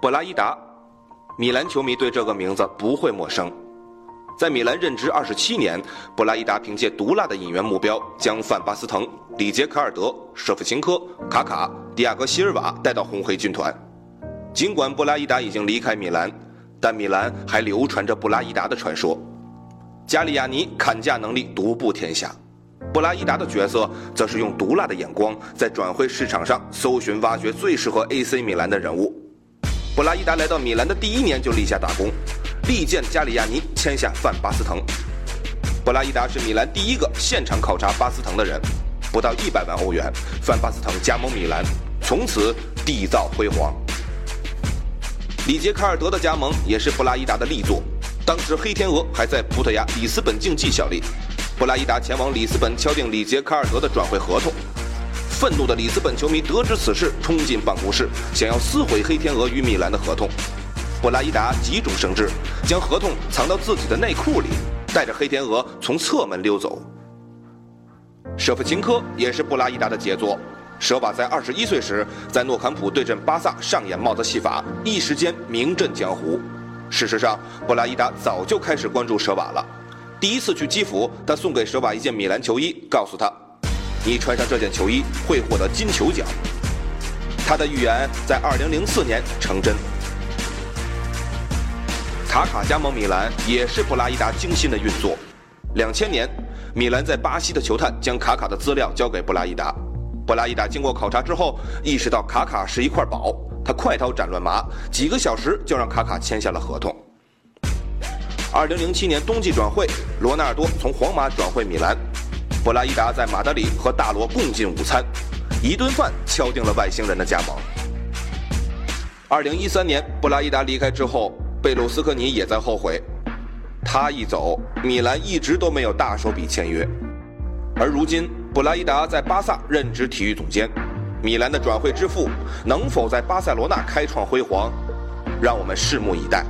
布拉伊达，米兰球迷对这个名字不会陌生。在米兰任职二十七年，布拉伊达凭借毒辣的引援目标，将范巴斯滕、里杰卡尔德、舍甫琴科、卡卡、迪亚戈席尔瓦带到红黑军团。尽管布拉伊达已经离开米兰，但米兰还流传着布拉伊达的传说。加利亚尼砍价能力独步天下，布拉伊达的角色则是用毒辣的眼光在转会市场上搜寻挖掘最适合 AC 米兰的人物。布拉伊达来到米兰的第一年就立下大功。力荐加里亚尼签下范巴斯滕，布拉伊达是米兰第一个现场考察巴斯滕的人，不到一百万欧元，范巴斯滕加盟米兰，从此缔造辉煌。里杰卡尔德的加盟也是布拉伊达的力作，当时黑天鹅还在葡萄牙里斯本竞技效力，布拉伊达前往里斯本敲定里杰卡尔德的转会合同，愤怒的里斯本球迷得知此事，冲进办公室，想要撕毁黑天鹅与米兰的合同。布拉伊达急中生智，将合同藏到自己的内裤里，带着黑天鹅从侧门溜走。舍甫琴科也是布拉伊达的杰作，舍瓦在二十一岁时在诺坎普对阵巴萨上演帽子戏法，一时间名震江湖。事实上，布拉伊达早就开始关注舍瓦了。第一次去基辅，他送给舍瓦一件米兰球衣，告诉他：“你穿上这件球衣会获得金球奖。”他的预言在二零零四年成真。卡卡加盟米兰也是布拉伊达精心的运作。两千年，米兰在巴西的球探将卡卡的资料交给布拉伊达，布拉伊达经过考察之后，意识到卡卡是一块宝，他快刀斩乱麻，几个小时就让卡卡签下了合同。二零零七年冬季转会，罗纳尔多从皇马转会米兰，布拉伊达在马德里和大罗共进午餐，一顿饭敲定了外星人的加盟。二零一三年，布拉伊达离开之后。贝鲁斯科尼也在后悔，他一走，米兰一直都没有大手笔签约。而如今，布拉伊达在巴萨任职体育总监，米兰的转会之父能否在巴塞罗那开创辉煌，让我们拭目以待。